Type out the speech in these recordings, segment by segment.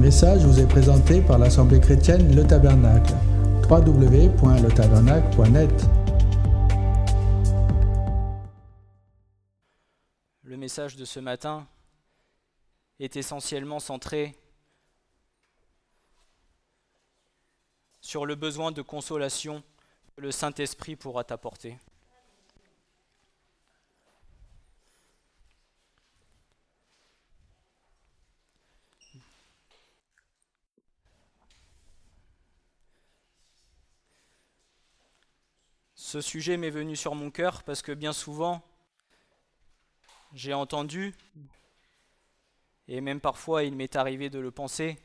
message vous est présenté par l'Assemblée chrétienne Le Tabernacle. www.letabernacle.net Le message de ce matin est essentiellement centré sur le besoin de consolation que le Saint-Esprit pourra t'apporter. Ce sujet m'est venu sur mon cœur parce que bien souvent, j'ai entendu, et même parfois il m'est arrivé de le penser,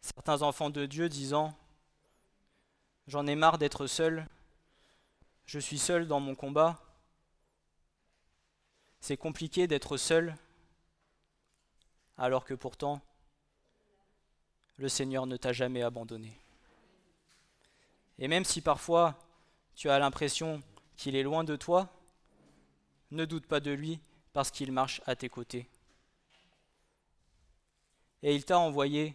certains enfants de Dieu disant, J'en ai marre d'être seul, je suis seul dans mon combat, c'est compliqué d'être seul, alors que pourtant, le Seigneur ne t'a jamais abandonné. Et même si parfois tu as l'impression qu'il est loin de toi, ne doute pas de lui parce qu'il marche à tes côtés. Et il t'a envoyé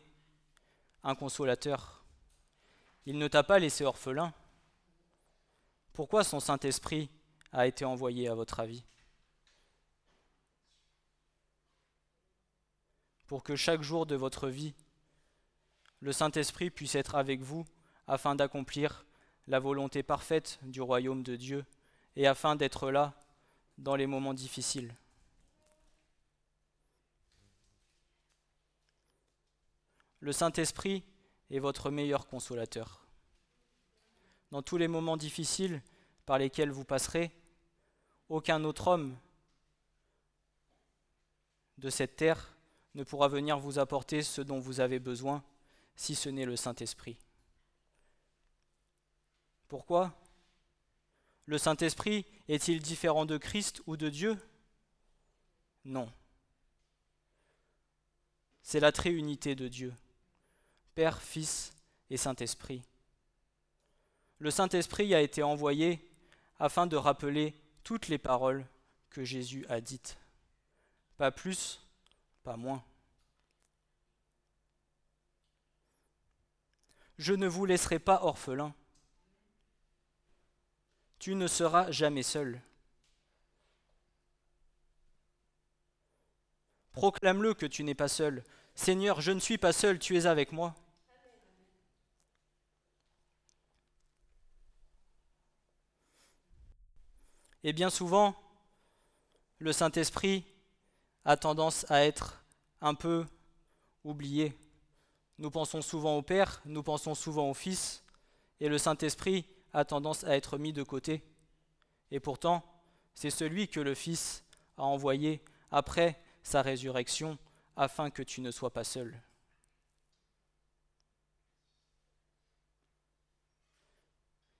un consolateur. Il ne t'a pas laissé orphelin. Pourquoi son Saint-Esprit a été envoyé à votre avis? Pour que chaque jour de votre vie, le Saint-Esprit puisse être avec vous afin d'accomplir la volonté parfaite du royaume de Dieu et afin d'être là dans les moments difficiles. Le Saint-Esprit est votre meilleur consolateur. Dans tous les moments difficiles par lesquels vous passerez, aucun autre homme de cette terre ne pourra venir vous apporter ce dont vous avez besoin, si ce n'est le Saint-Esprit. Pourquoi? Le Saint-Esprit est-il différent de Christ ou de Dieu? Non. C'est la tréunité de Dieu, Père, Fils et Saint-Esprit. Le Saint-Esprit a été envoyé afin de rappeler toutes les paroles que Jésus a dites. Pas plus, pas moins. Je ne vous laisserai pas orphelins tu ne seras jamais seul. Proclame-le que tu n'es pas seul. Seigneur, je ne suis pas seul, tu es avec moi. Et bien souvent, le Saint-Esprit a tendance à être un peu oublié. Nous pensons souvent au Père, nous pensons souvent au Fils, et le Saint-Esprit a tendance à être mis de côté. Et pourtant, c'est celui que le Fils a envoyé après sa résurrection afin que tu ne sois pas seul.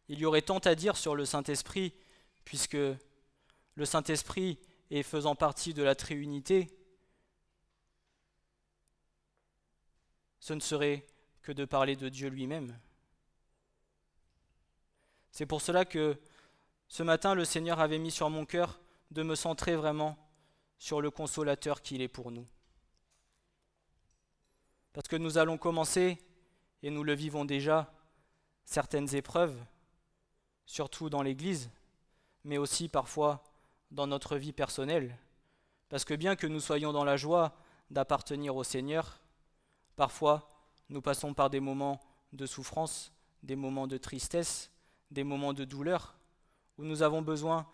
Il y aurait tant à dire sur le Saint-Esprit, puisque le Saint-Esprit est faisant partie de la Trinité. Ce ne serait que de parler de Dieu lui-même. C'est pour cela que ce matin, le Seigneur avait mis sur mon cœur de me centrer vraiment sur le consolateur qu'il est pour nous. Parce que nous allons commencer, et nous le vivons déjà, certaines épreuves, surtout dans l'Église, mais aussi parfois dans notre vie personnelle. Parce que bien que nous soyons dans la joie d'appartenir au Seigneur, parfois nous passons par des moments de souffrance, des moments de tristesse, des moments de douleur, où nous avons besoin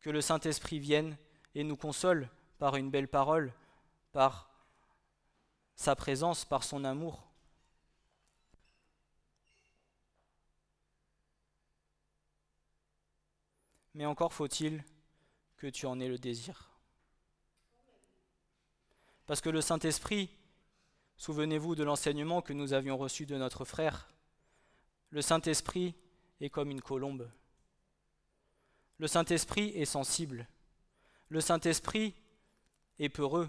que le Saint-Esprit vienne et nous console par une belle parole, par sa présence, par son amour. Mais encore faut-il que tu en aies le désir. Parce que le Saint-Esprit, souvenez-vous de l'enseignement que nous avions reçu de notre frère, le Saint-Esprit est comme une colombe. Le Saint-Esprit est sensible. Le Saint-Esprit est peureux.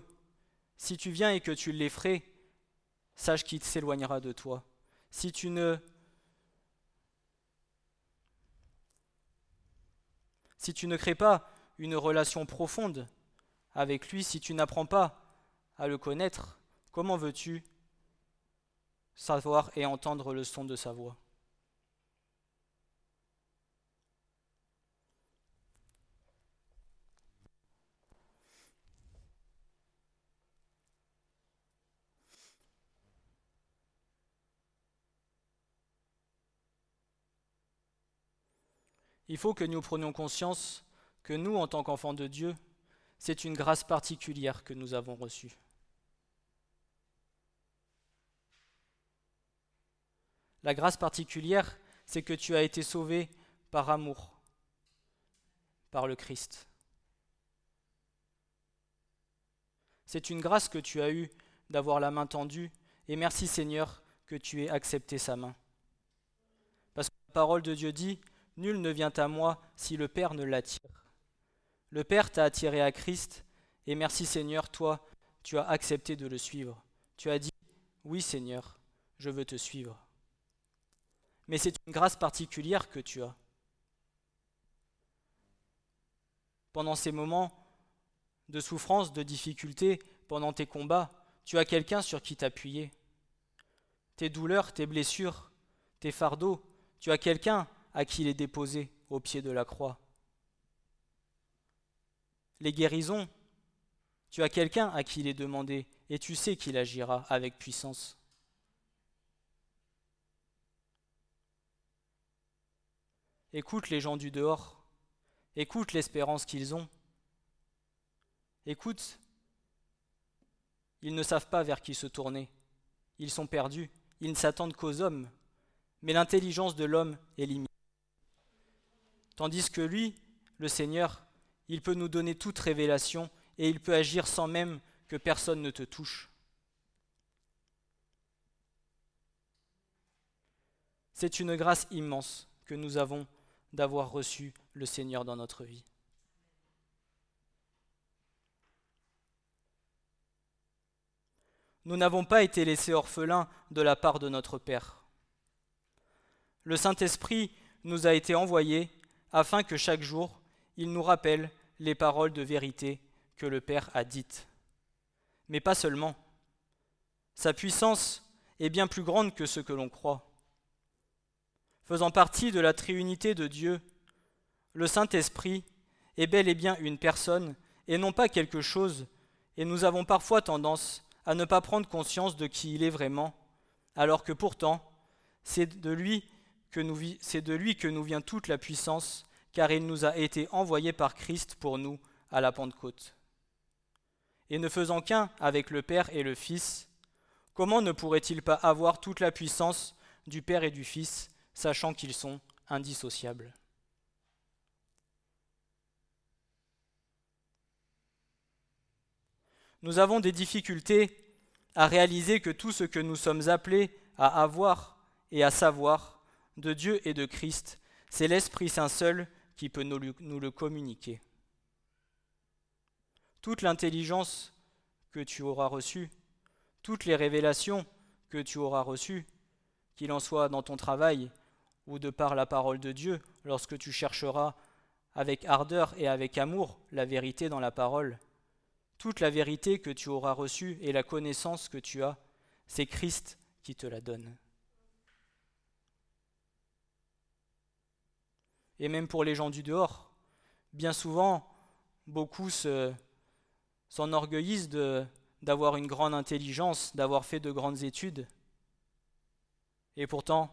Si tu viens et que tu l'effraies, sache qu'il s'éloignera de toi. Si tu ne si tu ne crées pas une relation profonde avec lui, si tu n'apprends pas à le connaître, comment veux-tu savoir et entendre le son de sa voix? Il faut que nous prenions conscience que nous, en tant qu'enfants de Dieu, c'est une grâce particulière que nous avons reçue. La grâce particulière, c'est que tu as été sauvé par amour, par le Christ. C'est une grâce que tu as eue d'avoir la main tendue, et merci Seigneur que tu aies accepté sa main. Parce que la parole de Dieu dit, Nul ne vient à moi si le Père ne l'attire. Le Père t'a attiré à Christ, et merci Seigneur, toi, tu as accepté de le suivre. Tu as dit, oui Seigneur, je veux te suivre. Mais c'est une grâce particulière que tu as. Pendant ces moments de souffrance, de difficulté, pendant tes combats, tu as quelqu'un sur qui t'appuyer. Tes douleurs, tes blessures, tes fardeaux, tu as quelqu'un à qui il est au pied de la croix. Les guérisons, tu as quelqu'un à qui il est demandé et tu sais qu'il agira avec puissance. Écoute les gens du dehors, écoute l'espérance qu'ils ont. Écoute, ils ne savent pas vers qui se tourner, ils sont perdus, ils ne s'attendent qu'aux hommes, mais l'intelligence de l'homme est limitée. Tandis que lui, le Seigneur, il peut nous donner toute révélation et il peut agir sans même que personne ne te touche. C'est une grâce immense que nous avons d'avoir reçu le Seigneur dans notre vie. Nous n'avons pas été laissés orphelins de la part de notre Père. Le Saint-Esprit nous a été envoyé afin que chaque jour, il nous rappelle les paroles de vérité que le Père a dites. Mais pas seulement. Sa puissance est bien plus grande que ce que l'on croit. Faisant partie de la triunité de Dieu, le Saint-Esprit est bel et bien une personne et non pas quelque chose, et nous avons parfois tendance à ne pas prendre conscience de qui il est vraiment, alors que pourtant, c'est de lui c'est de lui que nous vient toute la puissance, car il nous a été envoyé par Christ pour nous à la Pentecôte. Et ne faisant qu'un avec le Père et le Fils, comment ne pourrait-il pas avoir toute la puissance du Père et du Fils, sachant qu'ils sont indissociables? Nous avons des difficultés à réaliser que tout ce que nous sommes appelés à avoir et à savoir de Dieu et de Christ, c'est l'Esprit Saint seul qui peut nous, le communiquer. Toute l'intelligence que tu auras reçue, toutes les révélations que tu auras reçues, qu'il en soit dans ton travail ou de par la parole de Dieu, lorsque tu chercheras avec ardeur et avec amour la vérité dans la parole, toute la vérité que tu auras reçue et la connaissance que tu as, c'est Christ qui te la donne. Et même pour les gens du dehors. Bien souvent, beaucoup s'enorgueillissent d'avoir une grande intelligence, d'avoir fait de grandes études. Et pourtant,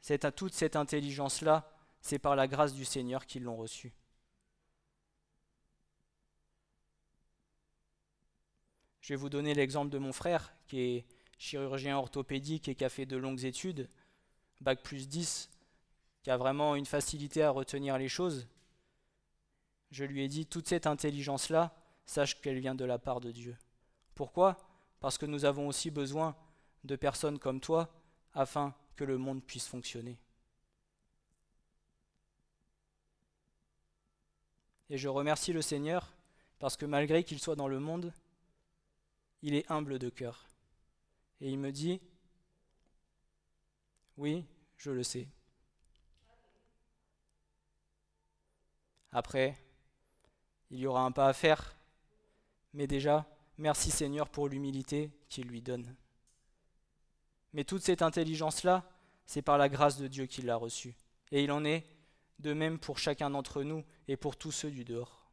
c'est à toute cette intelligence-là, c'est par la grâce du Seigneur qu'ils l'ont reçue. Je vais vous donner l'exemple de mon frère, qui est chirurgien orthopédique et qui a fait de longues études, bac plus 10, qui a vraiment une facilité à retenir les choses, je lui ai dit, toute cette intelligence-là, sache qu'elle vient de la part de Dieu. Pourquoi? Parce que nous avons aussi besoin de personnes comme toi afin que le monde puisse fonctionner. Et je remercie le Seigneur parce que malgré qu'il soit dans le monde, il est humble de cœur. Et il me dit, oui, je le sais, Après, il y aura un pas à faire, mais déjà, merci Seigneur pour l'humilité qu'il lui donne. Mais toute cette intelligence-là, c'est par la grâce de Dieu qu'il l'a reçue. Et il en est de même pour chacun d'entre nous et pour tous ceux du dehors.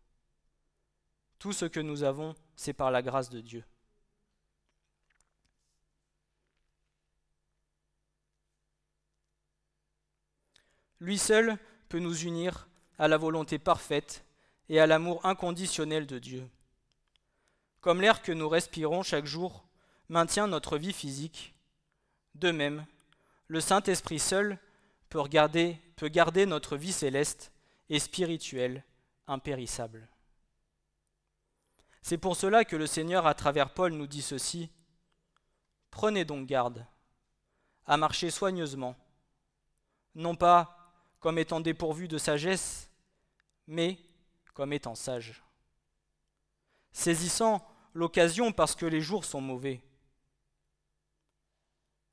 Tout ce que nous avons, c'est par la grâce de Dieu. Lui seul peut nous unir à la volonté parfaite et à l'amour inconditionnel de Dieu. Comme l'air que nous respirons chaque jour maintient notre vie physique, de même, le Saint-Esprit seul peut garder, notre vie céleste et spirituelle impérissable. C'est pour cela que le Seigneur, à travers Paul, nous dit ceci. Prenez donc garde à marcher soigneusement, non pas comme étant dépourvu de sagesse, mais comme étant sage, saisissant l'occasion parce que les jours sont mauvais.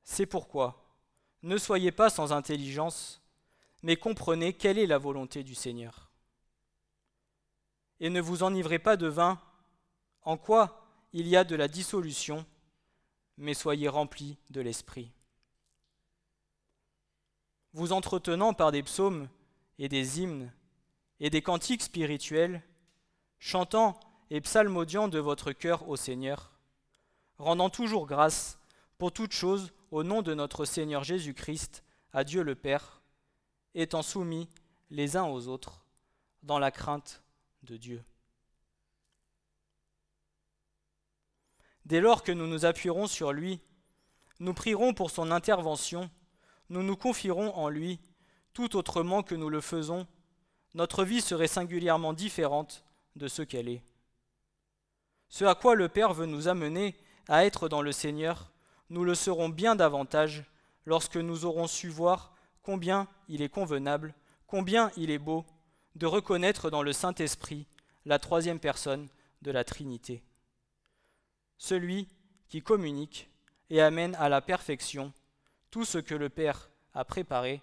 C'est pourquoi ne soyez pas sans intelligence, mais comprenez quelle est la volonté du Seigneur. Et ne vous enivrez pas de vin, en quoi il y a de la dissolution, mais soyez remplis de l'Esprit. Vous entretenant par des psaumes et des hymnes et des cantiques spirituels, chantant et psalmodiant de votre cœur au Seigneur, rendant toujours grâce pour toutes choses au nom de notre Seigneur Jésus-Christ à Dieu le Père, étant soumis les uns aux autres dans la crainte de Dieu. Dès lors que nous nous appuierons sur lui, nous prierons pour son intervention, nous nous confierons en lui, tout autrement que nous le faisons, notre vie serait singulièrement différente de ce qu'elle est. Ce à quoi le Père veut nous amener à être dans le Seigneur, nous le serons bien davantage lorsque nous aurons su voir combien il est convenable, combien il est beau de reconnaître dans le Saint-Esprit la troisième personne de la Trinité. Celui qui communique et amène à la perfection tout ce que le Père a préparé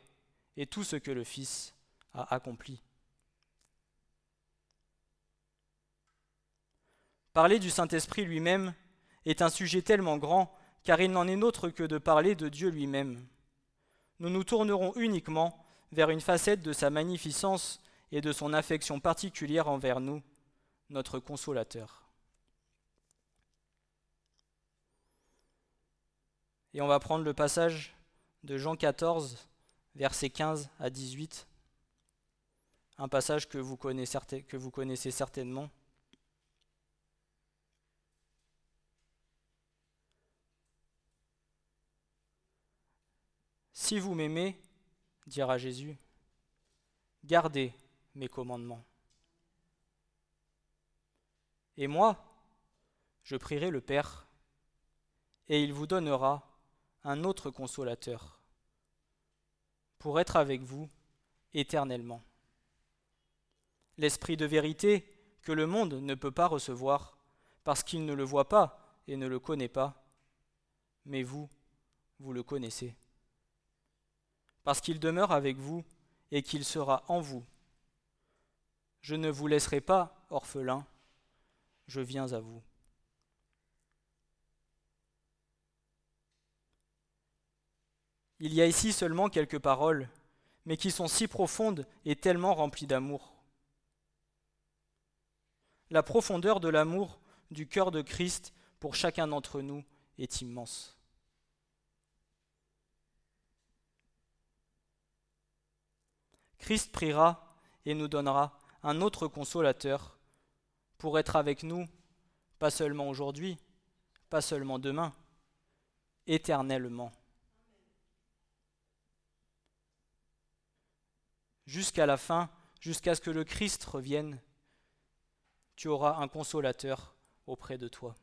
et tout ce que le Fils a accompli. Parler du Saint-Esprit lui-même est un sujet tellement grand car il n'en est autre que de parler de Dieu lui-même. Nous nous tournerons uniquement vers une facette de sa magnificence et de son affection particulière envers nous, notre consolateur. Et on va prendre le passage de Jean 14, versets 15 à 18, un passage que vous connaissez, que vous connaissez certainement. Si vous m'aimez, dira Jésus, gardez mes commandements. Et moi, je prierai le Père, et il vous donnera un autre consolateur, pour être avec vous éternellement. L'Esprit de vérité que le monde ne peut pas recevoir, parce qu'il ne le voit pas et ne le connaît pas, mais vous, vous le connaissez parce qu'il demeure avec vous et qu'il sera en vous. Je ne vous laisserai pas orphelin, je viens à vous. Il y a ici seulement quelques paroles, mais qui sont si profondes et tellement remplies d'amour. La profondeur de l'amour du cœur de Christ pour chacun d'entre nous est immense. Christ priera et nous donnera un autre consolateur pour être avec nous, pas seulement aujourd'hui, pas seulement demain, éternellement. Jusqu'à la fin, jusqu'à ce que le Christ revienne, tu auras un consolateur auprès de toi.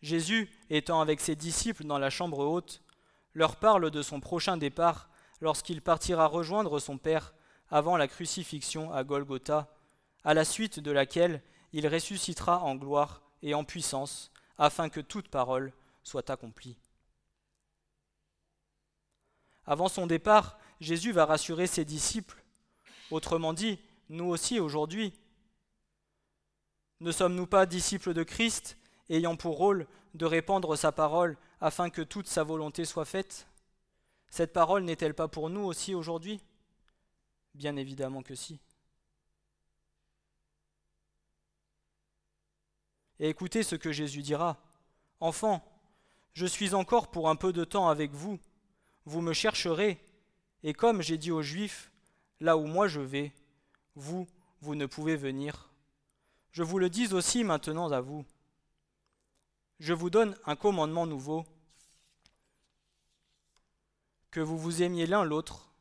Jésus, étant avec ses disciples dans la chambre haute, leur parle de son prochain départ lorsqu'il partira rejoindre son Père avant la crucifixion à Golgotha, à la suite de laquelle il ressuscitera en gloire et en puissance, afin que toute parole soit accomplie. Avant son départ, Jésus va rassurer ses disciples. Autrement dit, nous aussi aujourd'hui. Ne sommes-nous pas disciples de Christ ayant pour rôle de répandre sa parole afin que toute sa volonté soit faite Cette parole n'est-elle pas pour nous aussi aujourd'hui? Bien évidemment que si. Et écoutez ce que Jésus dira. Enfant, je suis encore pour un peu de temps avec vous. Vous me chercherez, et comme j'ai dit aux Juifs, là où moi je vais, vous, vous ne pouvez venir. Je vous le dis aussi maintenant à vous. Je vous donne un commandement nouveau, que vous vous aimiez l'un l'autre,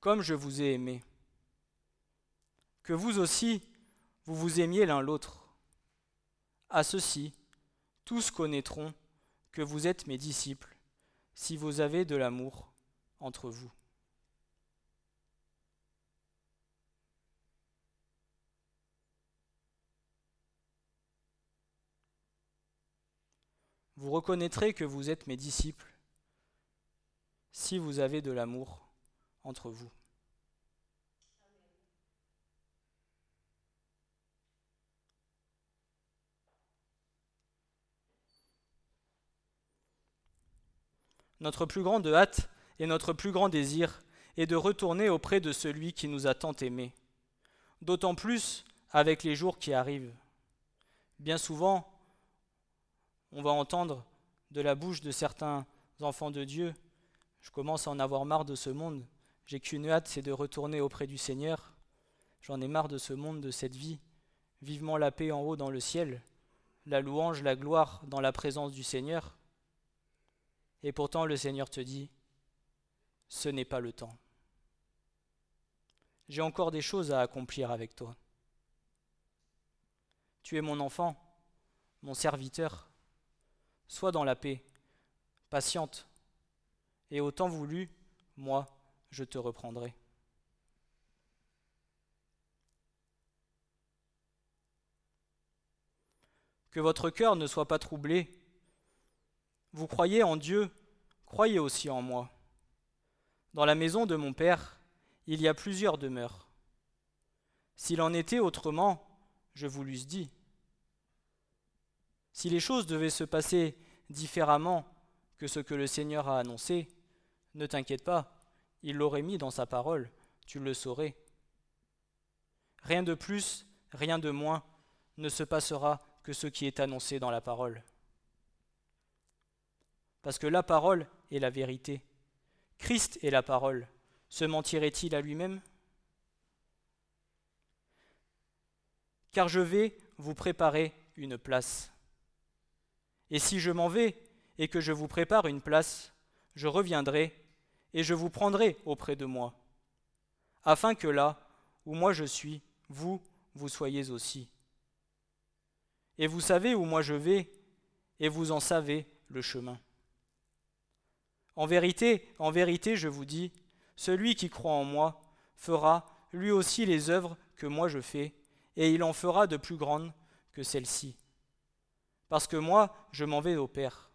comme je vous ai aimé. Que vous aussi, vous vous aimiez l'un l'autre. À ceci, tous connaîtront que vous êtes mes disciples, si vous avez de l'amour entre vous. Vous reconnaîtrez que vous êtes mes disciples si vous avez de l'amour entre vous. Notre plus grande hâte et notre plus grand désir est de retourner auprès de celui qui nous a tant aimés, d'autant plus avec les jours qui arrivent. Bien souvent, on va entendre de la bouche de certains enfants de Dieu, je commence à en avoir marre de ce monde, j'ai qu'une hâte, c'est de retourner auprès du Seigneur, j'en ai marre de ce monde, de cette vie, vivement la paix en haut dans le ciel, la louange, la gloire dans la présence du Seigneur. Et pourtant le Seigneur te dit, ce n'est pas le temps. J'ai encore des choses à accomplir avec toi. Tu es mon enfant, mon serviteur, sois dans la paix, patiente, et au temps voulu, moi, je te reprendrai. Que votre cœur ne soit pas troublé. Vous croyez en Dieu, croyez aussi en moi. Dans la maison de mon Père, il y a plusieurs demeures. S'il en était autrement, je vous l'eusse dit. Si les choses devaient se passer différemment que ce que le Seigneur a annoncé, ne t'inquiète pas, il l'aurait mis dans sa parole, tu le saurais. Rien de plus, rien de moins ne se passera que ce qui est annoncé dans la parole. Parce que la parole est la vérité. Christ est la parole. Se mentirait-il à lui-même? Car je vais vous préparer une place. Et si je m'en vais et que je vous prépare une place, je reviendrai et je vous prendrai auprès de moi, afin que là où moi je suis, vous, vous soyez aussi. Et vous savez où moi je vais, et vous en savez le chemin. En vérité, en vérité, je vous dis, celui qui croit en moi fera lui aussi les œuvres que moi je fais, et il en fera de plus grandes que celles-ci parce que moi, je m'en vais au Père.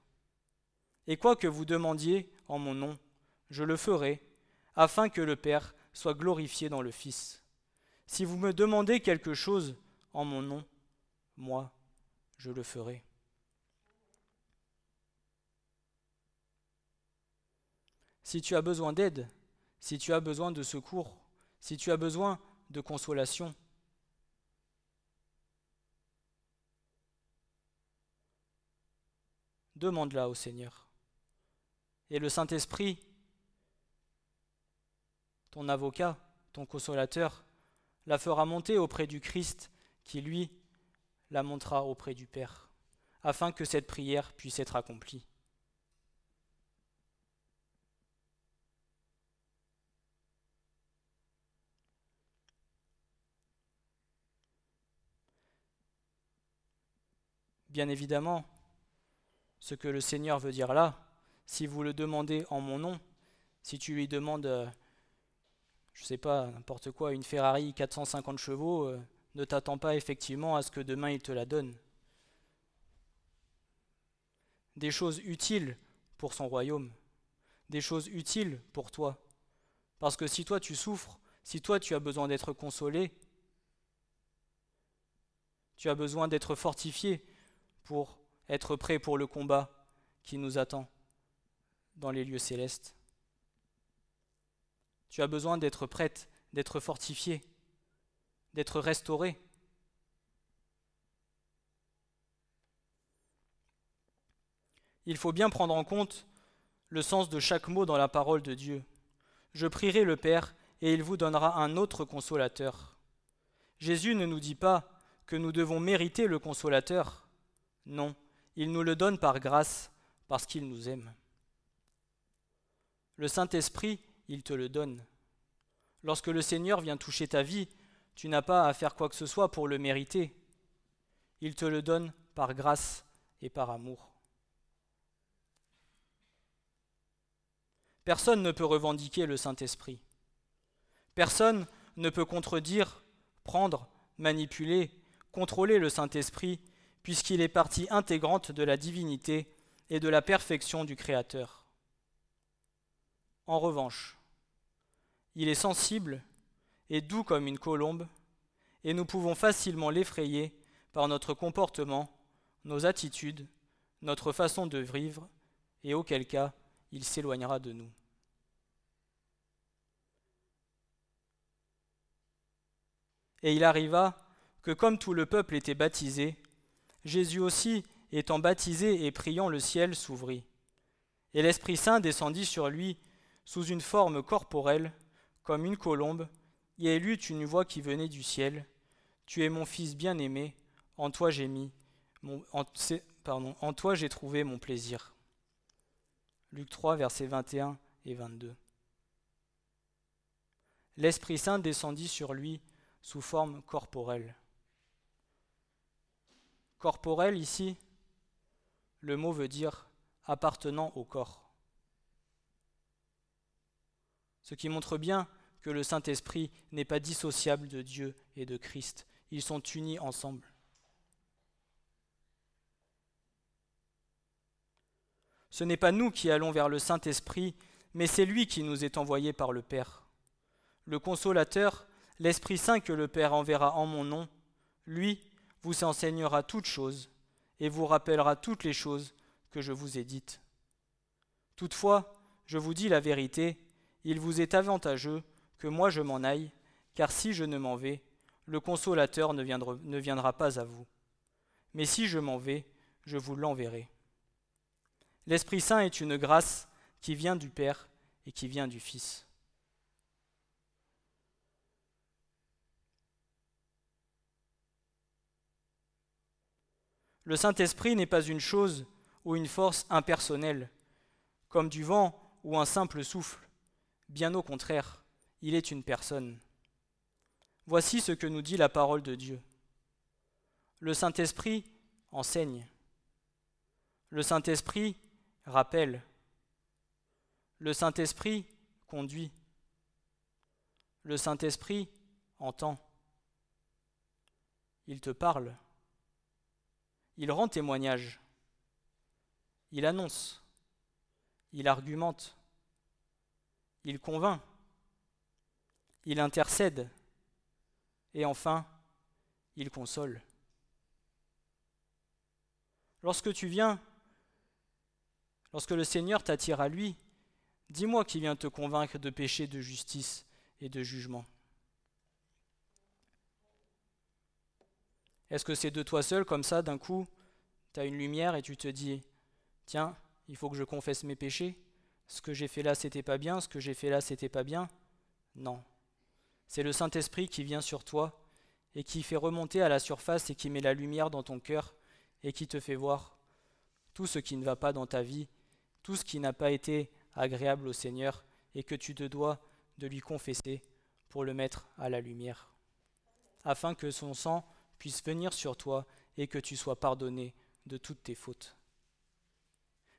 Et quoi que vous demandiez en mon nom, je le ferai, afin que le Père soit glorifié dans le Fils. Si vous me demandez quelque chose en mon nom, moi, je le ferai. Si tu as besoin d'aide, si tu as besoin de secours, si tu as besoin de consolation, demande-la au Seigneur. Et le Saint-Esprit, ton avocat, ton consolateur, la fera monter auprès du Christ qui, lui, la montera auprès du Père, afin que cette prière puisse être accomplie. Bien évidemment, ce que le Seigneur veut dire là, si vous le demandez en mon nom, si tu lui demandes, euh, je ne sais pas, n'importe quoi, une Ferrari 450 chevaux, euh, ne t'attends pas effectivement à ce que demain il te la donne. Des choses utiles pour son royaume, des choses utiles pour toi. Parce que si toi tu souffres, si toi tu as besoin d'être consolé, tu as besoin d'être fortifié pour être prêt pour le combat qui nous attend dans les lieux célestes. Tu as besoin d'être prête, d'être fortifiée, d'être restaurée. Il faut bien prendre en compte le sens de chaque mot dans la parole de Dieu. Je prierai le Père et il vous donnera un autre consolateur. Jésus ne nous dit pas que nous devons mériter le consolateur. Non, il nous le donne par grâce parce qu'il nous aime. Le Saint-Esprit, il te le donne. Lorsque le Seigneur vient toucher ta vie, tu n'as pas à faire quoi que ce soit pour le mériter. Il te le donne par grâce et par amour. Personne ne peut revendiquer le Saint-Esprit. Personne ne peut contredire, prendre, manipuler, contrôler le Saint-Esprit, puisqu'il est partie intégrante de la divinité et de la perfection du Créateur. En revanche, il est sensible et doux comme une colombe, et nous pouvons facilement l'effrayer par notre comportement, nos attitudes, notre façon de vivre, et auquel cas il s'éloignera de nous. Et il arriva que comme tout le peuple était baptisé, Jésus aussi, étant baptisé et priant, le ciel s'ouvrit. Et l'Esprit Saint descendit sur lui sous une forme corporelle, comme une colombe, et il eut une voix qui venait du ciel. Tu es mon Fils bien-aimé, en toi j'ai mis, en, toi j'ai trouvé mon plaisir. Luc 3, versets 21 et 22. L'Esprit Saint descendit sur lui sous forme corporelle. Corporel ici, le mot veut dire appartenant au corps. Ce qui montre bien que le Saint-Esprit n'est pas dissociable de Dieu et de Christ. Ils sont unis ensemble. Ce n'est pas nous qui allons vers le Saint-Esprit, mais c'est lui qui nous est envoyé par le Père. Le consolateur, l'Esprit Saint que le Père enverra en mon nom, lui vous enseignera toutes choses et vous rappellera toutes les choses que je vous ai dites. Toutefois, je vous dis la vérité, il vous est avantageux que moi je m'en aille, car si je ne m'en vais, le consolateur ne viendra, pas à vous. Mais si je m'en vais, je vous l'enverrai. L'Esprit Saint est une grâce qui vient du Père et qui vient du Fils. Le Saint-Esprit n'est pas une chose ou une force impersonnelle, comme du vent ou un simple souffle. Bien au contraire, il est une personne. Voici ce que nous dit la parole de Dieu. Le Saint-Esprit enseigne. Le Saint-Esprit rappelle. Le Saint-Esprit conduit. Le Saint-Esprit entend. Il te parle. Il rend témoignage. Il annonce. Il argumente. Il convainc. Il intercède. Et enfin, il console. Lorsque tu viens Lorsque le Seigneur t'attire à lui, dis-moi qui vient te convaincre de péché, de justice et de jugement. Est-ce que c'est de toi seul, comme ça, d'un coup, tu as une lumière et tu te dis, tiens, il faut que je confesse mes péchés Ce que j'ai fait là, c'était pas bien, ce que j'ai fait là, c'était pas bien Non. C'est le Saint-Esprit qui vient sur toi et qui fait remonter à la surface et qui met la lumière dans ton cœur et qui te fait voir tout ce qui ne va pas dans ta vie tout ce qui n'a pas été agréable au Seigneur et que tu te dois de lui confesser pour le mettre à la lumière, afin que son sang puisse venir sur toi et que tu sois pardonné de toutes tes fautes.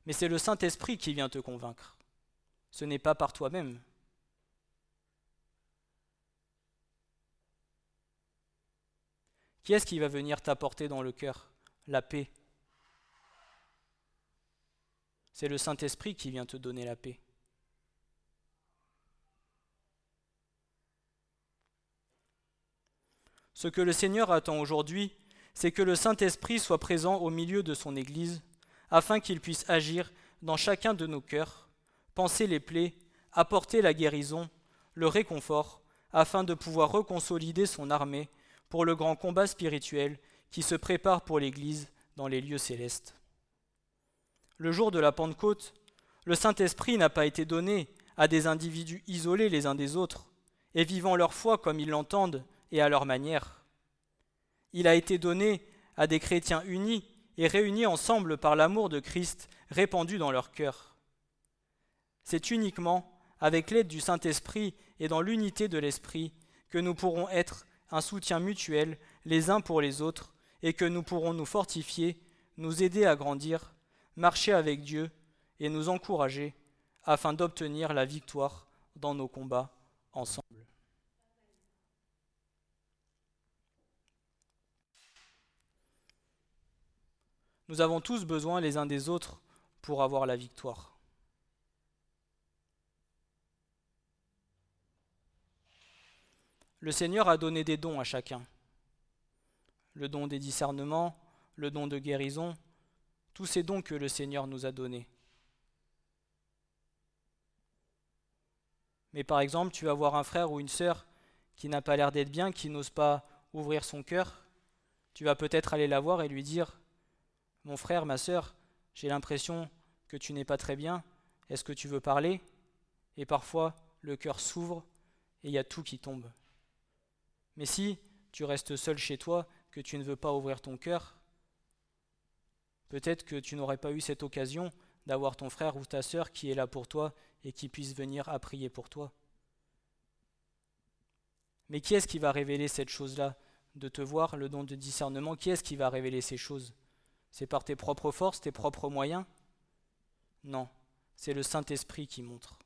Mais c'est le Saint-Esprit qui vient te convaincre. Ce n'est pas par toi-même. Qui est-ce qui va venir t'apporter dans le cœur la paix? C'est le Saint-Esprit qui vient te donner la paix. Ce que le Seigneur attend aujourd'hui, c'est que le Saint-Esprit soit présent au milieu de son Église, afin qu'il puisse agir dans chacun de nos cœurs, penser les plaies, apporter la guérison, le réconfort, afin de pouvoir reconsolider son armée pour le grand combat spirituel qui se prépare pour l'Église dans les lieux célestes. Le jour de la Pentecôte, le Saint-Esprit n'a pas été donné à des individus isolés les uns des autres, et vivant leur foi comme ils l'entendent et à leur manière. Il a été donné à des chrétiens unis et réunis ensemble par l'amour de Christ répandu dans leur cœur. C'est uniquement avec l'aide du Saint-Esprit et dans l'unité de l'Esprit que nous pourrons être un soutien mutuel les uns pour les autres et que nous pourrons nous fortifier, nous aider à grandir, marcher avec Dieu et nous encourager afin d'obtenir la victoire dans nos combats ensemble. Nous avons tous besoin les uns des autres pour avoir la victoire. Le Seigneur a donné des dons à chacun. Le don des discernements, le don de guérison, tous ces dons que le Seigneur nous a donnés. Mais par exemple, tu vas voir un frère ou une sœur qui n'a pas l'air d'être bien, qui n'ose pas ouvrir son cœur. Tu vas peut-être aller la voir et lui dire Mon frère, ma sœur, j'ai l'impression que tu n'es pas très bien. Est-ce que tu veux parler? Et parfois, le cœur s'ouvre et il y a tout qui tombe. Mais si tu restes seul chez toi, que tu ne veux pas ouvrir ton cœur, peut-être que tu n'aurais pas eu cette occasion d'avoir ton frère ou ta sœur qui est là pour toi et qui puisse venir à prier pour toi. Mais qui est-ce qui va révéler cette chose-là De te voir, le don de discernement, qui est-ce qui va révéler ces choses? C'est par tes propres forces, tes propres moyens? Non, c'est le Saint-Esprit qui montre.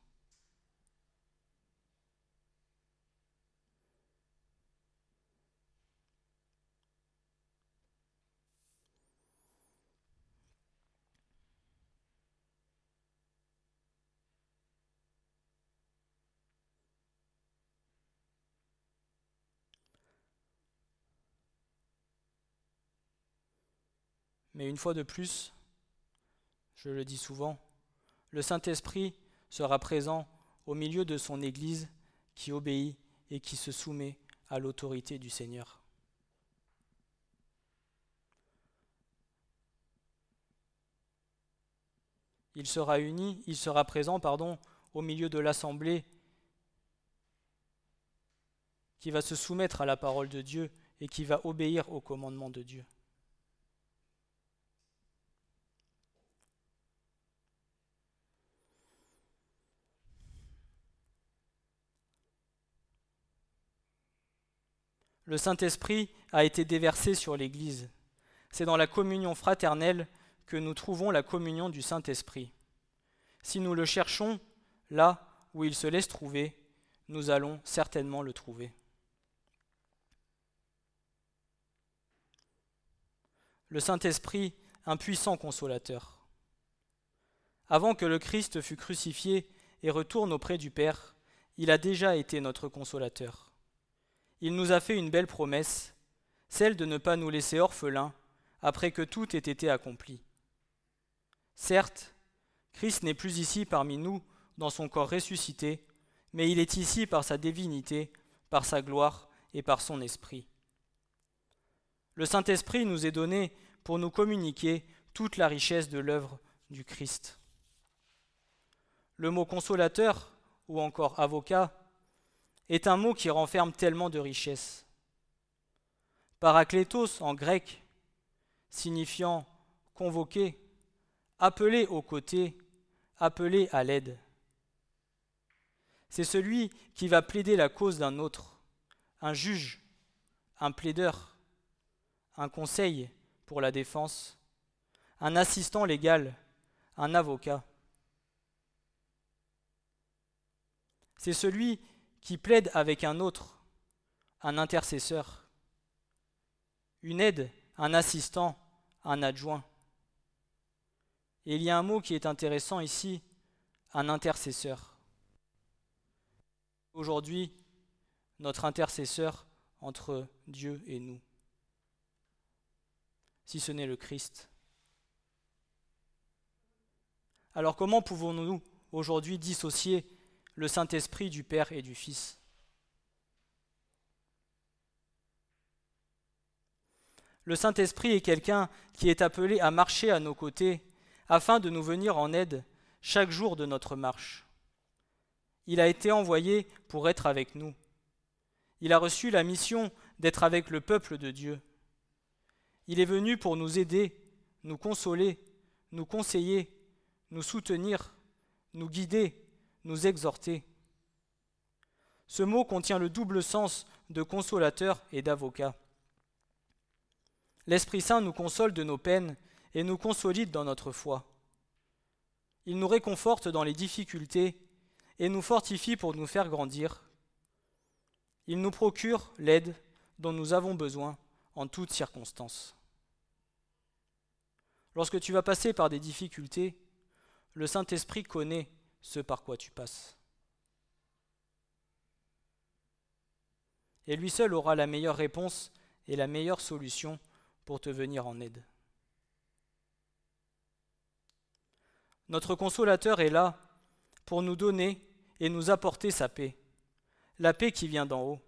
Mais une fois de plus, je le dis souvent, le Saint-Esprit sera présent au milieu de son Église qui obéit et qui se soumet à l'autorité du Seigneur. Il sera uni, il sera présent, pardon, au milieu de l'assemblée qui va se soumettre à la parole de Dieu et qui va obéir au commandement de Dieu. Le Saint-Esprit a été déversé sur l'Église. C'est dans la communion fraternelle que nous trouvons la communion du Saint-Esprit. Si nous le cherchons là où il se laisse trouver, nous allons certainement le trouver. Le Saint-Esprit, un puissant consolateur. Avant que le Christ fût crucifié et retourne auprès du Père, il a déjà été notre consolateur il nous a fait une belle promesse, celle de ne pas nous laisser orphelins après que tout ait été accompli. Certes, Christ n'est plus ici parmi nous dans son corps ressuscité, mais il est ici par sa divinité, par sa gloire et par son esprit. Le Saint-Esprit nous est donné pour nous communiquer toute la richesse de l'œuvre du Christ. Le mot consolateur ou encore avocat est un mot qui renferme tellement de richesses. Parakletos en grec, signifiant convoquer, appeler aux côtés, appeler à l'aide. C'est celui qui va plaider la cause d'un autre, un juge, un plaideur, un conseil pour la défense, un assistant légal, un avocat. C'est celui qui plaide avec un autre, un intercesseur, une aide, un assistant, un adjoint. Et il y a un mot qui est intéressant ici, un intercesseur. Aujourd'hui, notre intercesseur entre Dieu et nous. si ce n'est le Christ Alors comment pouvons-nous aujourd'hui dissocier le Saint-Esprit du Père et du Fils Le Saint-Esprit est quelqu'un qui est appelé à marcher à nos côtés afin de nous venir en aide chaque jour de notre marche. Il a été envoyé pour être avec nous. Il a reçu la mission d'être avec le peuple de Dieu. Il est venu pour nous aider, nous consoler, nous conseiller, nous soutenir, nous guider, nous exhorter. Ce mot contient le double sens de consolateur et d'avocat. L'Esprit Saint nous console de nos peines et nous consolide dans notre foi. Il nous réconforte dans les difficultés et nous fortifie pour nous faire grandir. Il nous procure l'aide dont nous avons besoin en toutes circonstances. Lorsque tu vas passer par des difficultés, le Saint-Esprit connaît ce par quoi tu passes. Et lui seul aura la meilleure réponse et la meilleure solution pour te venir en aide. Notre consolateur est là pour nous donner et nous apporter sa paix, la paix qui vient d'en haut.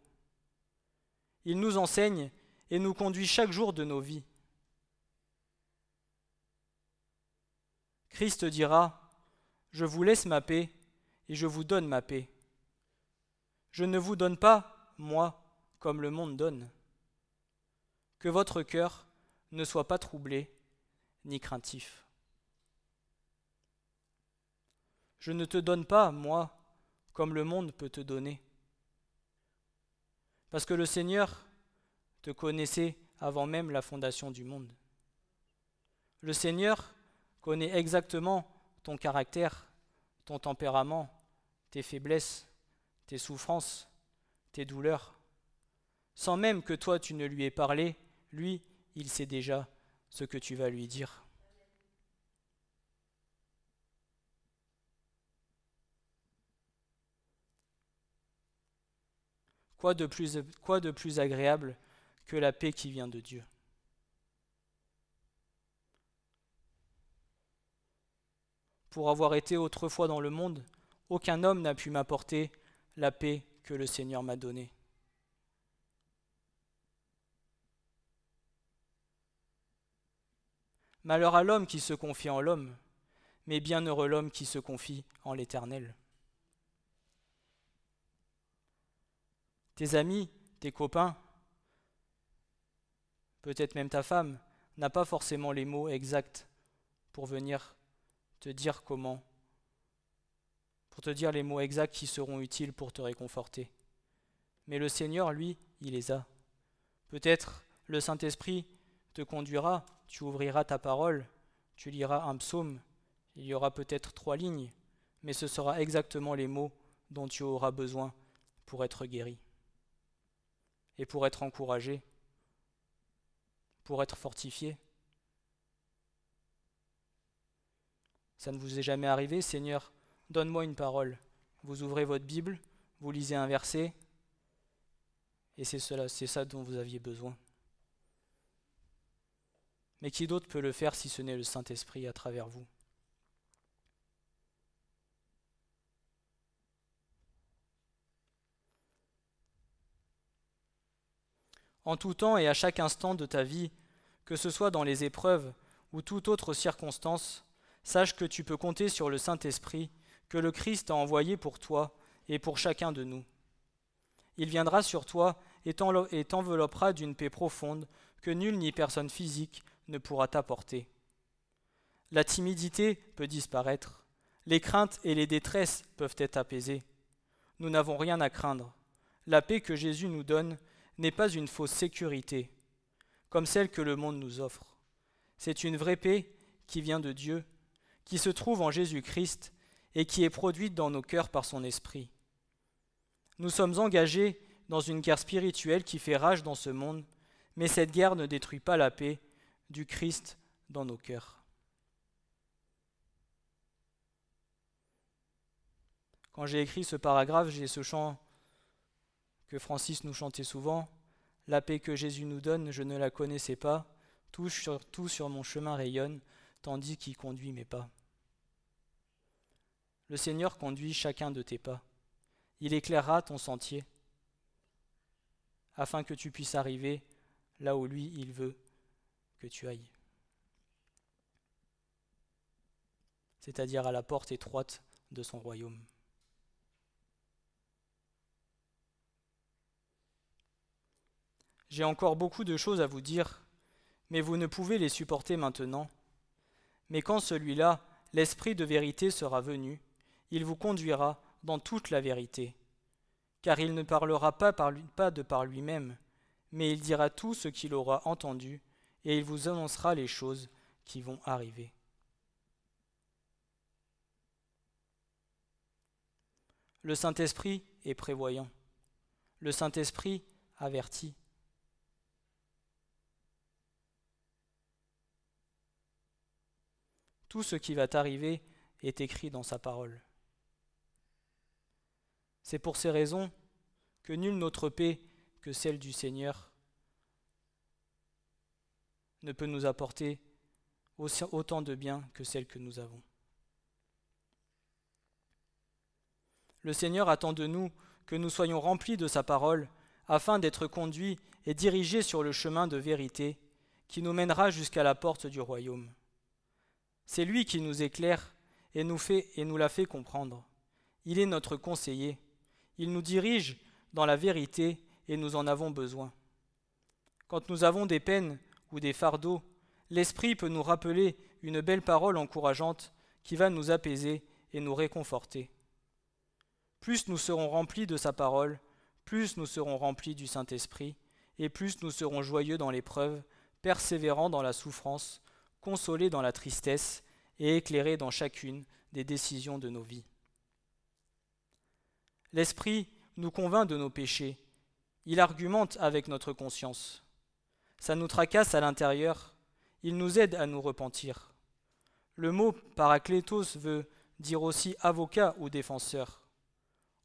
Il nous enseigne et nous conduit chaque jour de nos vies. Christ dira, Je vous laisse ma paix et je vous donne ma paix. Je ne vous donne pas, moi, comme le monde donne. Que votre cœur ne soit pas troublé ni craintif. Je ne te donne pas, moi, comme le monde peut te donner. Parce que le Seigneur te connaissait avant même la fondation du monde. Le Seigneur connaît exactement ton caractère, ton tempérament, tes faiblesses, tes souffrances, tes douleurs. Sans même que toi tu ne lui aies parlé, lui, il sait déjà ce que tu vas lui dire. Quoi de plus, quoi de plus agréable que la paix qui vient de Dieu? Pour avoir été autrefois dans le monde, aucun homme n'a pu m'apporter la paix que le Seigneur m'a donnée. Malheur à l'homme qui se confie en l'homme, mais bienheureux l'homme qui se confie en l'Éternel. Tes amis, tes copains, peut-être même ta femme, n'a pas forcément les mots exacts pour venir te dire comment, pour te dire les mots exacts qui seront utiles pour te réconforter. Mais le Seigneur, lui, il les a. Peut-être le Saint-Esprit te conduira, tu ouvriras ta parole, tu liras un psaume, il y aura peut-être trois lignes, mais ce sera exactement les mots dont tu auras besoin pour être guéri et pour être encouragé, pour être fortifié. Ça ne vous est jamais arrivé, Seigneur, donne-moi une parole. Vous ouvrez votre Bible, vous lisez un verset, et c'est cela, c'est ça dont vous aviez besoin. Mais qui d'autre peut le faire si ce n'est le Saint-Esprit à travers vous? En tout temps et à chaque instant de ta vie, que ce soit dans les épreuves ou toute autre circonstance, sache que tu peux compter sur le Saint-Esprit que le Christ a envoyé pour toi et pour chacun de nous. Il viendra sur toi et t'enveloppera d'une paix profonde que nul ni personne physique ne pourra t'apporter. La timidité peut disparaître, les craintes et les détresses peuvent être apaisées. Nous n'avons rien à craindre. La paix que Jésus nous donne n'est pas une fausse sécurité, comme celle que le monde nous offre. C'est une vraie paix qui vient de Dieu, qui se trouve en Jésus-Christ et qui est produite dans nos cœurs par son Esprit. Nous sommes engagés dans une guerre spirituelle qui fait rage dans ce monde, mais cette guerre ne détruit pas la paix du Christ dans nos cœurs. Quand j'ai écrit ce paragraphe, j'ai ce chant que Francis nous chantait souvent. La paix que Jésus nous donne, je ne la connaissais pas. Tout sur, mon chemin rayonne, tandis qu'il conduit mes pas. Le Seigneur conduit chacun de tes pas. Il éclairera ton sentier, afin que tu puisses arriver là où lui, il veut que tu ailles. C'est-à-dire à la porte étroite de son royaume. J'ai encore beaucoup de choses à vous dire, mais vous ne pouvez les supporter maintenant. Mais quand celui-là, l'Esprit de vérité, sera venu, il vous conduira dans toute la vérité. Car il ne parlera pas, de par lui-même, mais il dira tout ce qu'il aura entendu, et il vous annoncera les choses qui vont arriver. Le Saint-Esprit est prévoyant. Le Saint-Esprit avertit. Tout ce qui va t'arriver est écrit dans sa parole. C'est pour ces raisons que nulle notre paix que celle du Seigneur ne peut nous apporter autant de bien que celle que nous avons. Le Seigneur attend de nous que nous soyons remplis de sa parole afin d'être conduits et dirigés sur le chemin de vérité qui nous mènera jusqu'à la porte du royaume. C'est lui qui nous éclaire et nous, fait, et nous l'a fait comprendre. Il est notre conseiller. Il nous dirige dans la vérité et nous en avons besoin. Quand nous avons des peines ou des fardeaux, l'Esprit peut nous rappeler une belle parole encourageante qui va nous apaiser et nous réconforter. Plus nous serons remplis de sa parole, plus nous serons remplis du Saint-Esprit, et plus nous serons joyeux dans l'épreuve, persévérants dans la souffrance, consolés dans la tristesse et éclairés dans chacune des décisions de nos vies. L'Esprit nous convainc de nos péchés, il argumente avec notre conscience, ça nous tracasse à l'intérieur, il nous aide à nous repentir. Le mot paraclétos veut dire aussi avocat ou défenseur.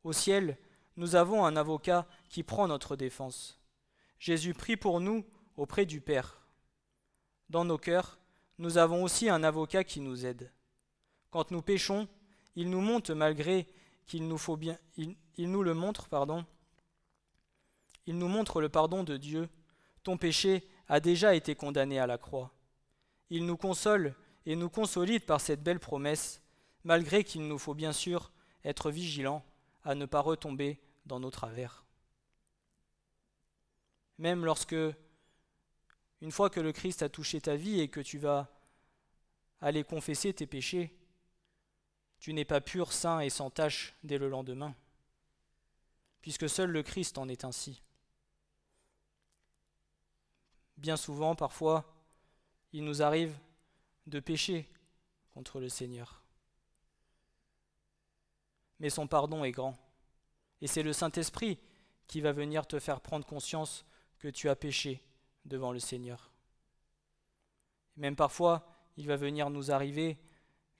Au ciel, nous avons un avocat qui prend notre défense. Jésus prie pour nous auprès du Père. Dans nos cœurs, nous avons aussi un avocat qui nous aide. Quand nous péchons, il nous montre malgré qu'il nous il, nous le montre, pardon. Il nous montre le pardon de Dieu. Ton péché a déjà été condamné à la croix. Il nous console et nous consolide par cette belle promesse, malgré qu'il nous faut bien sûr être vigilants à ne pas retomber dans nos travers. Même lorsque une fois que le Christ a touché ta vie et que tu vas aller confesser tes péchés, tu n'es pas pur, saint et sans tache dès le lendemain, puisque seul le Christ en est ainsi. Bien souvent, parfois, il nous arrive de pécher contre le Seigneur. Mais son pardon est grand. Et c'est le Saint-Esprit qui va venir te faire prendre conscience que tu as péché devant le Seigneur. Même parfois, il va venir nous arriver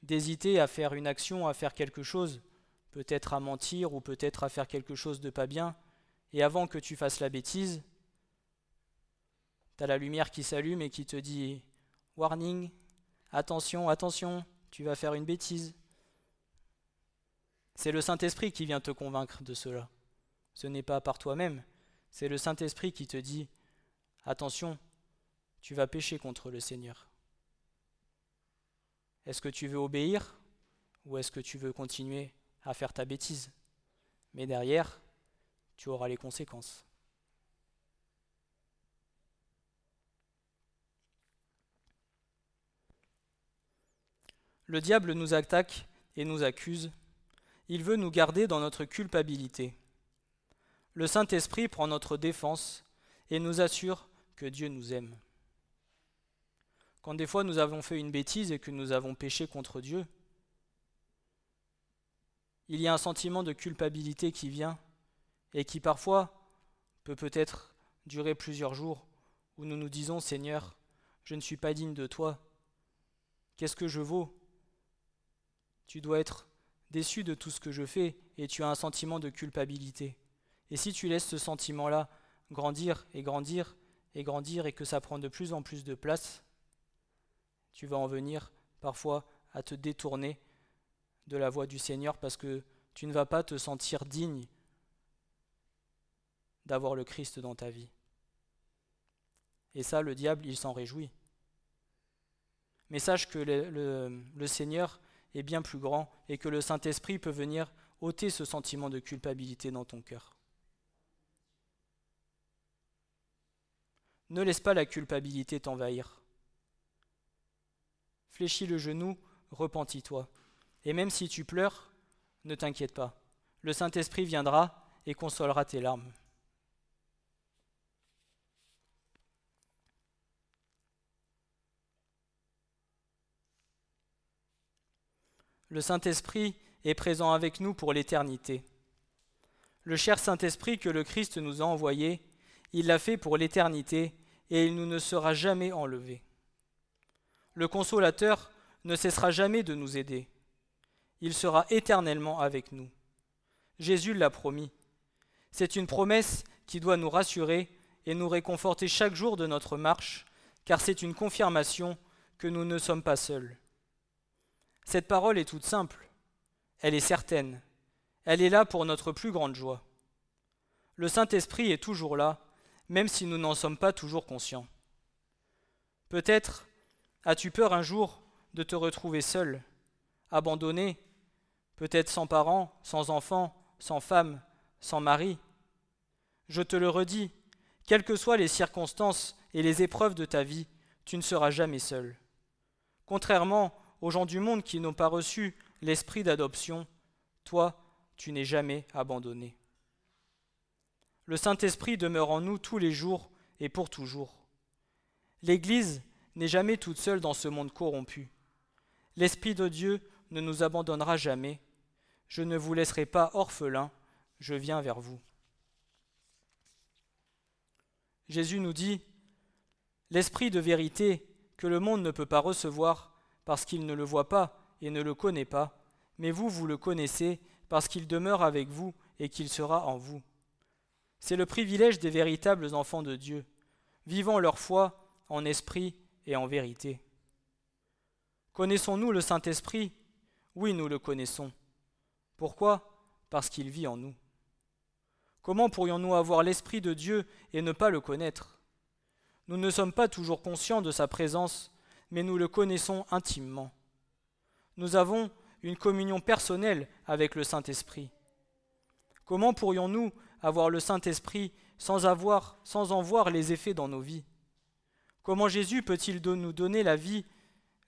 d'hésiter à faire une action, à faire quelque chose, peut-être à mentir ou peut-être à faire quelque chose de pas bien, et avant que tu fasses la bêtise, tu as la lumière qui s'allume et qui te dit Warning, attention, attention, tu vas faire une bêtise. C'est le Saint-Esprit qui vient te convaincre de cela. Ce n'est pas par toi-même, c'est le Saint-Esprit qui te dit Attention, tu vas pécher contre le Seigneur. Est-ce que tu veux obéir ou est-ce que tu veux continuer à faire ta bêtise? Mais derrière, tu auras les conséquences. Le diable nous attaque et nous accuse. Il veut nous garder dans notre culpabilité. Le Saint-Esprit prend notre défense et nous assure que Dieu nous aime. Quand des fois nous avons fait une bêtise et que nous avons péché contre Dieu, il y a un sentiment de culpabilité qui vient et qui parfois peut peut-être durer plusieurs jours où nous nous disons Seigneur, je ne suis pas digne de toi. Qu'est-ce que je vaux? Tu dois être déçu de tout ce que je fais et tu as un sentiment de culpabilité. Et si tu laisses ce sentiment-là grandir et grandir, et grandir et que ça prend de plus en plus de place, tu vas en venir parfois à te détourner de la voie du Seigneur parce que tu ne vas pas te sentir digne d'avoir le Christ dans ta vie. Et ça, le diable, il s'en réjouit. Mais sache que le, le, Seigneur est bien plus grand et que le Saint-Esprit peut venir ôter ce sentiment de culpabilité dans ton cœur. Ne laisse pas la culpabilité t'envahir. Fléchis le genou, repentis-toi. Et même si tu pleures, ne t'inquiète pas. Le Saint-Esprit viendra et consolera tes larmes. Le Saint-Esprit est présent avec nous pour l'éternité. Le cher Saint-Esprit que le Christ nous a envoyé, il l'a fait pour l'éternité et il nous ne sera jamais enlevé. Le consolateur ne cessera jamais de nous aider. Il sera éternellement avec nous. Jésus l'a promis. C'est une promesse qui doit nous rassurer et nous réconforter chaque jour de notre marche, car c'est une confirmation que nous ne sommes pas seuls. Cette parole est toute simple, elle est certaine, elle est là pour notre plus grande joie. Le Saint-Esprit est toujours là, même si nous n'en sommes pas toujours conscients. Peut-être as-tu peur un jour de te retrouver seul, abandonné, peut-être sans parents, sans enfants, sans femme, sans mari? Je te le redis, quelles que soient les circonstances et les épreuves de ta vie, tu ne seras jamais seul. Contrairement aux gens du monde qui n'ont pas reçu l'esprit d'adoption, toi, tu n'es jamais abandonné. Le Saint-Esprit demeure en nous tous les jours et pour toujours. L'Église n'est jamais toute seule dans ce monde corrompu. L'Esprit de Dieu ne nous abandonnera jamais. Je ne vous laisserai pas orphelins, je viens vers vous. Jésus nous dit, L'Esprit de vérité que le monde ne peut pas recevoir parce qu'il ne le voit pas et ne le connaît pas, mais vous, vous le connaissez parce qu'il demeure avec vous et qu'il sera en vous. C'est le privilège des véritables enfants de Dieu, vivant leur foi en esprit et en vérité. Connaissons-nous le Saint-Esprit? Oui, nous le connaissons. Pourquoi? Parce qu'il vit en nous. Comment pourrions-nous avoir l'Esprit de Dieu et ne pas le connaître? Nous ne sommes pas toujours conscients de sa présence mais nous le connaissons intimement. Nous avons une communion personnelle avec le Saint-Esprit. Comment pourrions-nous avoir le Saint-Esprit sans, avoir, sans en voir les effets dans nos vies? Comment Jésus peut-il nous donner la vie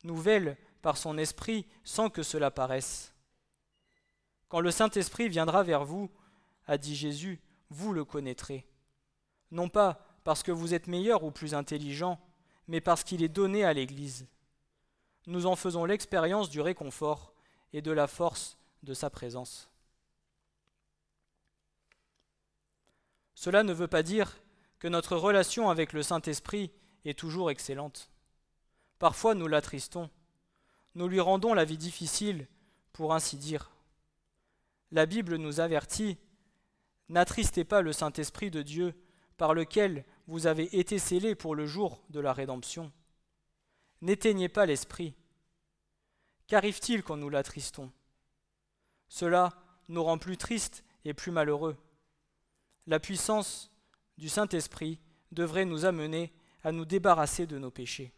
nouvelle par son Esprit sans que cela paraisse? Quand le Saint-Esprit viendra vers vous, a dit Jésus, vous le connaîtrez. Non pas parce que vous êtes meilleur ou plus intelligent, mais parce qu'il est donné à l'Église. Nous en faisons l'expérience du réconfort et de la force de sa présence. Cela ne veut pas dire que notre relation avec le Saint-Esprit est toujours excellente. Parfois nous l'attristons, nous lui rendons la vie difficile, pour ainsi dire. La Bible nous avertit, N'attristez pas le Saint-Esprit de Dieu, par lequel vous avez été scellés pour le jour de la rédemption. N'éteignez pas l'esprit. Qu'arrive-t-il quand nous l'attristons? Cela nous rend plus tristes et plus malheureux. La puissance du Saint-Esprit devrait nous amener à nous débarrasser de nos péchés.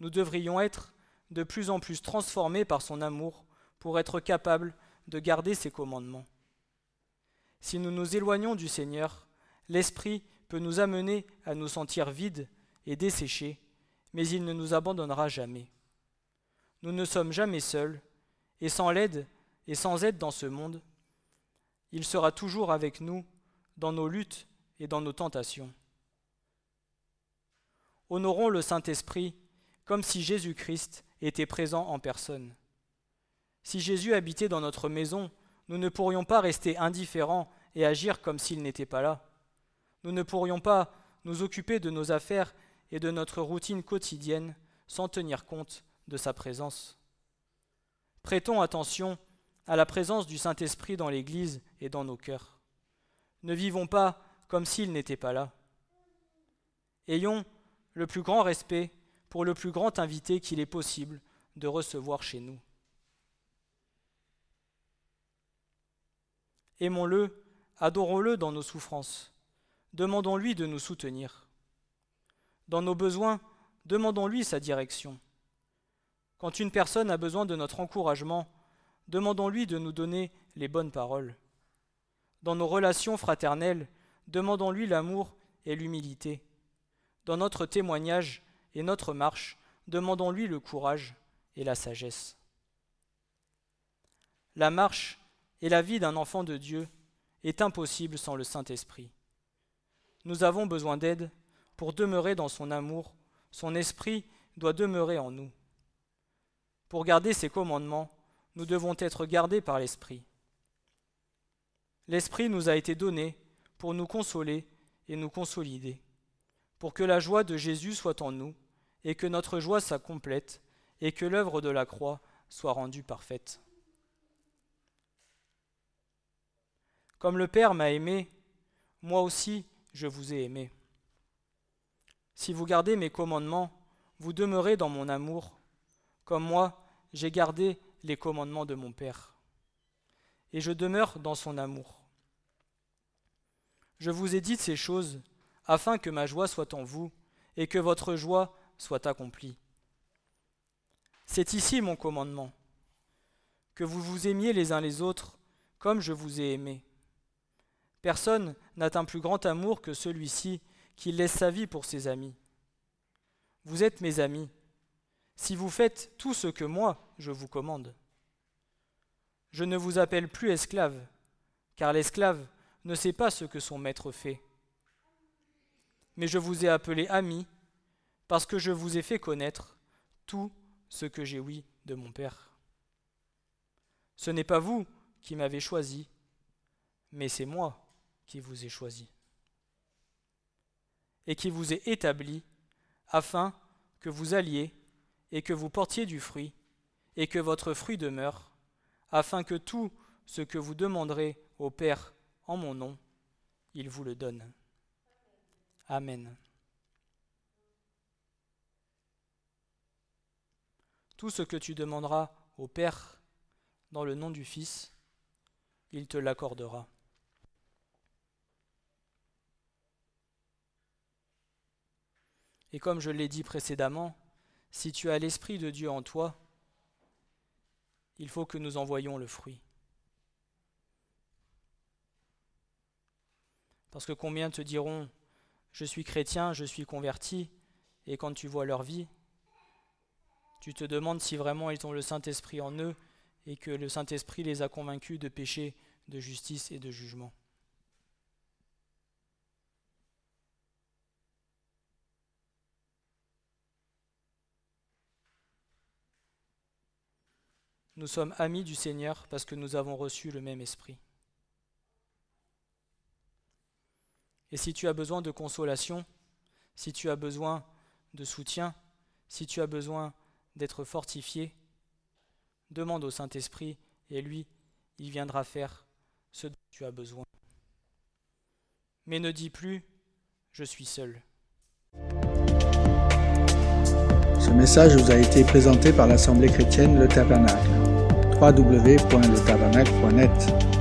Nous devrions être de plus en plus transformés par son amour pour être capables de garder ses commandements. Si nous nous éloignons du Seigneur, l'Esprit peut nous amener à nous sentir vides et desséchés, mais il ne nous abandonnera jamais. Nous ne sommes jamais seuls, et sans l'aide et sans aide dans ce monde, il sera toujours avec nous dans nos luttes et dans nos tentations. Honorons le Saint-Esprit comme si Jésus-Christ était présent en personne. Si Jésus habitait dans notre maison, nous ne pourrions pas rester indifférents et agir comme s'il n'était pas là. Nous ne pourrions pas nous occuper de nos affaires et de notre routine quotidienne sans tenir compte de sa présence. Prêtons attention à la présence du Saint-Esprit dans l'Église et dans nos cœurs. Ne vivons pas comme s'il n'était pas là. ayons le plus grand respect pour le plus grand invité qu'il est possible de recevoir chez nous. Aimons-le, adorons-le dans nos souffrances, demandons-lui de nous soutenir. Dans nos besoins, demandons-lui sa direction. Quand une personne a besoin de notre encouragement, demandons-lui de nous donner les bonnes paroles. Dans nos relations fraternelles, demandons-lui l'amour et l'humilité. Dans notre témoignage et notre marche, demandons-lui le courage et la sagesse. La marche et la vie d'un enfant de Dieu est impossible sans le Saint-Esprit. Nous avons besoin d'aide pour demeurer dans son amour, son esprit doit demeurer en nous. Pour garder ses commandements, nous devons être gardés par l'Esprit. L'Esprit nous a été donné pour nous consoler et nous consolider, pour que la joie de Jésus soit en nous, et que notre joie soit complète, et que l'œuvre de la croix soit rendue parfaite. Comme le Père m'a aimé, moi aussi je vous ai aimé. Si vous gardez mes commandements, vous demeurez dans mon amour, comme moi j'ai gardé les commandements de mon Père, et je demeure dans son amour. Je vous ai dit ces choses afin que ma joie soit en vous et que votre joie soit accomplie. C'est ici mon commandement, que vous vous aimiez les uns les autres comme je vous ai aimé. Personne n'a un plus grand amour que celui-ci qui laisse sa vie pour ses amis. Vous êtes mes amis, si vous faites tout ce que moi je vous commande. Je ne vous appelle plus esclave, car l'esclave ne sait pas ce que son maître fait. Mais je vous ai appelé ami, parce que je vous ai fait connaître tout ce que j'ai ouï de mon Père. Ce n'est pas vous qui m'avez choisi, mais c'est moi qui vous ai choisi et qui vous ai établi afin que vous alliez et que vous portiez du fruit et que votre fruit demeure, afin que tout ce que vous demanderez au Père en mon nom, il vous le donne. Amen. Tout ce que tu demanderas au Père dans le nom du Fils, il te l'accordera. Et comme je l'ai dit précédemment, si tu as l'Esprit de Dieu en toi, il faut que nous envoyions le fruit. Parce que combien te diront Je suis chrétien, je suis converti, et quand tu vois leur vie, tu te demandes si vraiment ils ont le Saint-Esprit en eux et que le Saint-Esprit les a convaincus de péché, de justice et de jugement. Nous sommes amis du Seigneur parce que nous avons reçu le même esprit. Et si tu as besoin de consolation, si tu as besoin de soutien, si tu as besoin d'être fortifié, demande au Saint-Esprit et lui, il viendra faire ce dont tu as besoin. Mais ne dis plus, je suis seul. Ce message vous a été présenté par l'Assemblée chrétienne Le Tabernacle. www.letabernacle.net